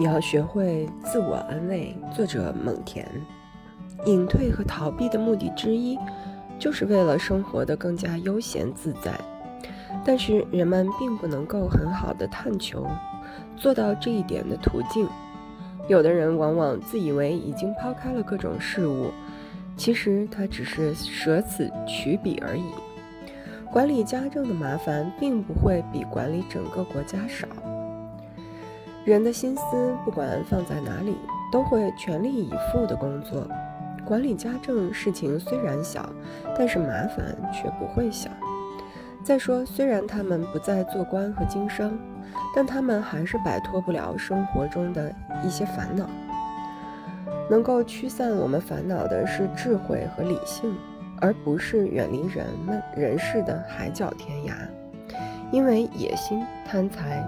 你要学会自我安慰。作者蒙田。隐退和逃避的目的之一，就是为了生活的更加悠闲自在。但是人们并不能够很好的探求做到这一点的途径。有的人往往自以为已经抛开了各种事物，其实他只是舍此取彼而已。管理家政的麻烦并不会比管理整个国家少。人的心思不管放在哪里，都会全力以赴的工作。管理家政事情虽然小，但是麻烦却不会小。再说，虽然他们不再做官和经商，但他们还是摆脱不了生活中的一些烦恼。能够驱散我们烦恼的是智慧和理性，而不是远离人们人世的海角天涯。因为野心、贪财、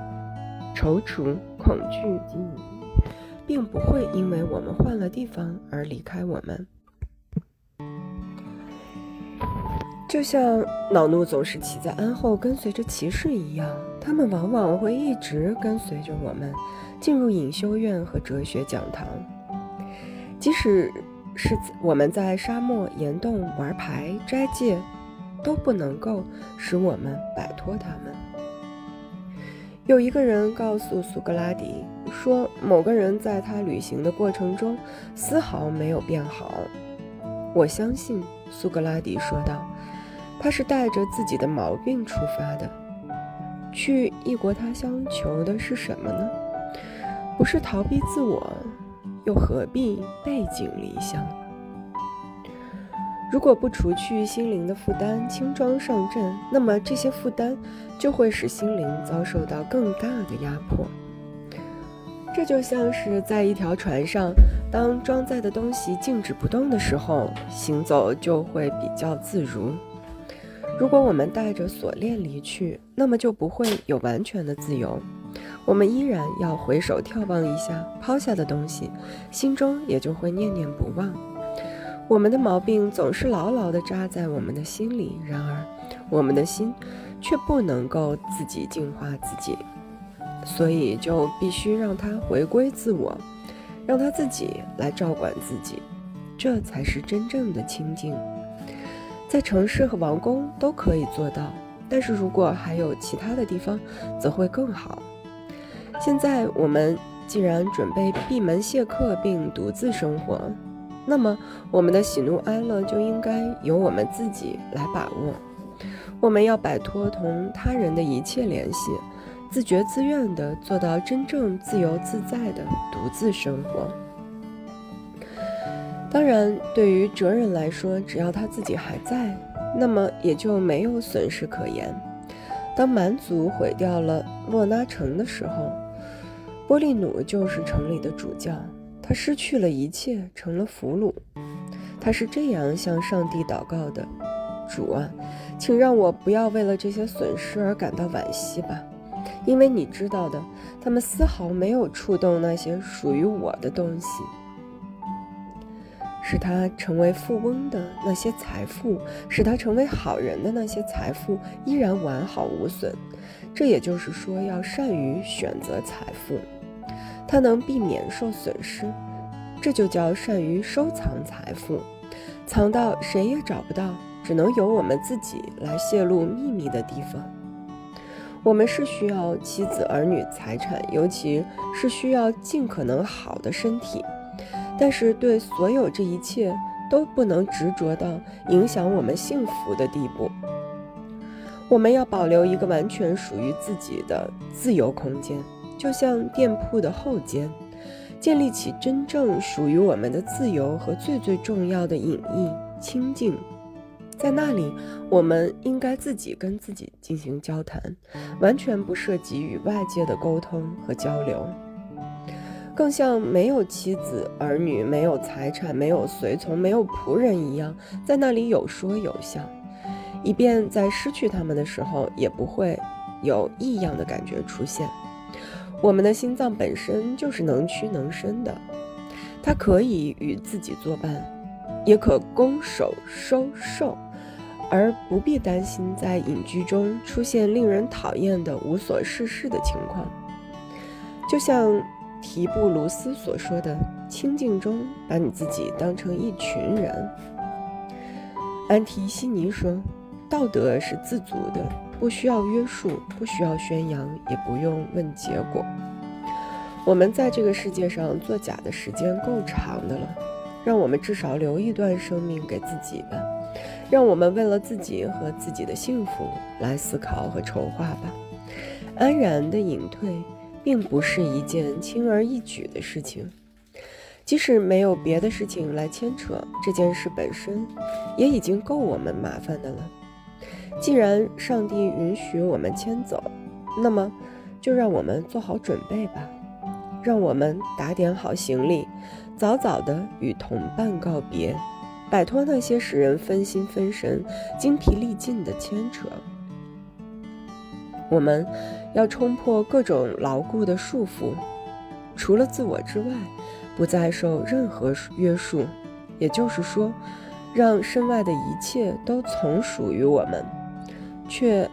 踌躇、恐惧、惊疑。并不会因为我们换了地方而离开我们，就像恼怒总是骑在鞍后跟随着骑士一样，他们往往会一直跟随着我们进入隐修院和哲学讲堂，即使是我们在沙漠岩洞玩牌斋戒，都不能够使我们摆脱他们。有一个人告诉苏格拉底。说某个人在他旅行的过程中丝毫没有变好。我相信，苏格拉底说道，他是带着自己的毛病出发的。去异国他乡求的是什么呢？不是逃避自我，又何必背井离乡？如果不除去心灵的负担，轻装上阵，那么这些负担就会使心灵遭受到更大的压迫。这就像是在一条船上，当装载的东西静止不动的时候，行走就会比较自如。如果我们带着锁链离去，那么就不会有完全的自由。我们依然要回首眺望一下抛下的东西，心中也就会念念不忘。我们的毛病总是牢牢地扎在我们的心里，然而我们的心却不能够自己净化自己。所以就必须让它回归自我，让它自己来照管自己，这才是真正的清净。在城市和王宫都可以做到，但是如果还有其他的地方，则会更好。现在我们既然准备闭门谢客并独自生活，那么我们的喜怒哀乐就应该由我们自己来把握。我们要摆脱同他人的一切联系。自觉自愿地做到真正自由自在的独自生活。当然，对于哲人来说，只要他自己还在，那么也就没有损失可言。当蛮族毁掉了洛那城的时候，波利努就是城里的主教，失去了一切，成了俘虏。他是这样向上帝祷告的：“主啊，请让我不要为了这些损失而感到惋惜吧。”因为你知道的，他们丝毫没有触动那些属于我的东西，使他成为富翁的那些财富，使他成为好人的那些财富依然完好无损。这也就是说，要善于选择财富，他能避免受损失，这就叫善于收藏财富，藏到谁也找不到，只能由我们自己来泄露秘密的地方。我们是需要妻子、儿女、财产，尤其是需要尽可能好的身体。但是，对所有这一切都不能执着到影响我们幸福的地步。我们要保留一个完全属于自己的自由空间，就像店铺的后间，建立起真正属于我们的自由和最最重要的隐逸清净。在那里，我们应该自己跟自己进行交谈，完全不涉及与外界的沟通和交流，更像没有妻子、儿女、没有财产、没有随从、没有仆人一样，在那里有说有笑，以便在失去他们的时候，也不会有异样的感觉出现。我们的心脏本身就是能屈能伸的，它可以与自己作伴，也可攻守收受。而不必担心在隐居中出现令人讨厌的无所事事的情况，就像提布鲁斯所说的“清静中把你自己当成一群人”。安提西尼说：“道德是自足的，不需要约束，不需要宣扬，也不用问结果。我们在这个世界上作假的时间够长的了，让我们至少留一段生命给自己吧。让我们为了自己和自己的幸福来思考和筹划吧。安然的隐退，并不是一件轻而易举的事情。”即使没有别的事情来牵扯，这件事本身也已经够我们麻烦的了。既然上帝允许我们迁走，那么就让我们做好准备吧。让我们打点好行李，早早的与同伴告别，摆脱那些使人分心分神、精疲力尽的牵扯。我们要冲破各种牢固的束缚，除了自我之外。不再受任何约束，也就是说，让身外的一切都从属于我们，却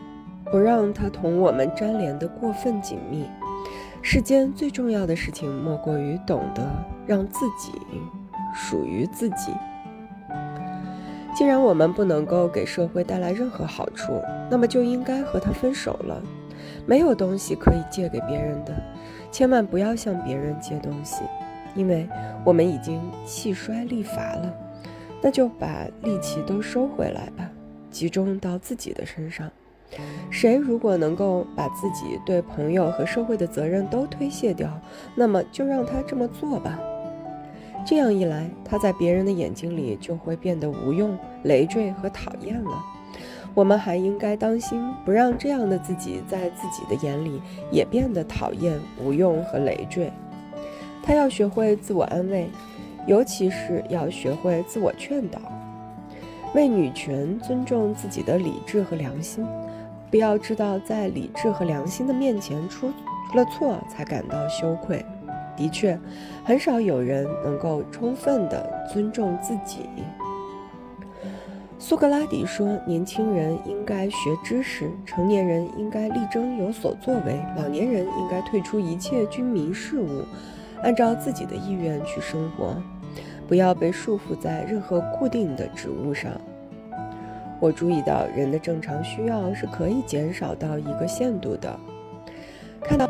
不让它同我们粘连的过分紧密。世间最重要的事情，莫过于懂得让自己属于自己。既然我们不能够给社会带来任何好处，那么就应该和他分手了。没有东西可以借给别人的，千万不要向别人借东西。因为我们已经气衰力乏了，那就把力气都收回来吧，集中到自己的身上。谁如果能够把自己对朋友和社会的责任都推卸掉，那么就让他这么做吧。这样一来，他在别人的眼睛里就会变得无用、累赘和讨厌了。我们还应该当心，不让这样的自己在自己的眼里也变得讨厌、无用和累赘。他要学会自我安慰，尤其是要学会自我劝导。为女权尊重自己的理智和良心，不要知道在理智和良心的面前出了错才感到羞愧。的确，很少有人能够充分地尊重自己。苏格拉底说：“年轻人应该学知识，成年人应该力争有所作为，老年人应该退出一切军民事务。”按照自己的意愿去生活，不要被束缚在任何固定的职务上。我注意到人的正常需要是可以减少到一个限度的。看到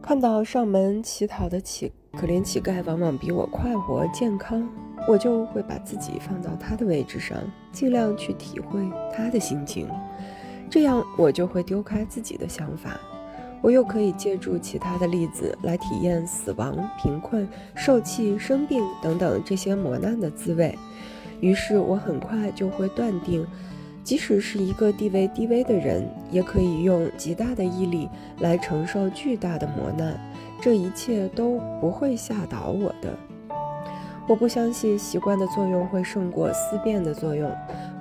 看到上门乞讨的乞可怜乞丐往往比我快活健康，我就会把自己放到他的位置上，尽量去体会他的心情，这样我就会丢开自己的想法。我又可以借助其他的例子来体验死亡、贫困、受气、生病等等这些磨难的滋味，于是我很快就会断定，即使是一个地位低微的人，也可以用极大的毅力来承受巨大的磨难，这一切都不会吓倒我的。我不相信习惯的作用会胜过思辨的作用。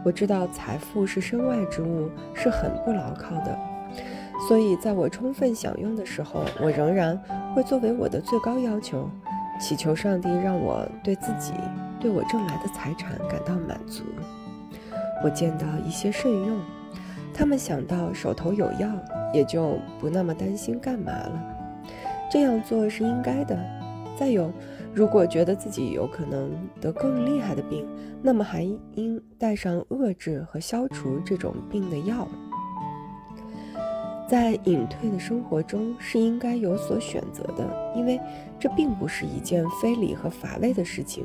我知道财富是身外之物，是很不牢靠的。所以，在我充分享用的时候，我仍然会作为我的最高要求，祈求上帝让我对自己、对我挣来的财产感到满足。我见到一些慎用，他们想到手头有药，也就不那么担心干嘛了。这样做是应该的。再有，如果觉得自己有可能得更厉害的病，那么还应带上遏制和消除这种病的药。在隐退的生活中是应该有所选择的，因为这并不是一件非礼和乏味的事情。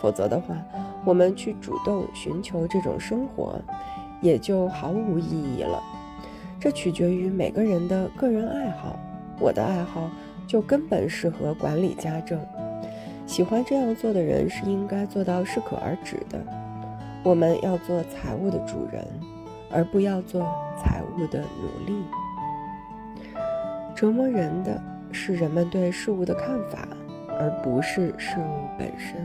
否则的话，我们去主动寻求这种生活，也就毫无意义了。这取决于每个人的个人爱好。我的爱好就根本适合管理家政。喜欢这样做的人是应该做到适可而止的。我们要做财务的主人，而不要做财务的奴隶。折磨人的是人们对事物的看法，而不是事物本身。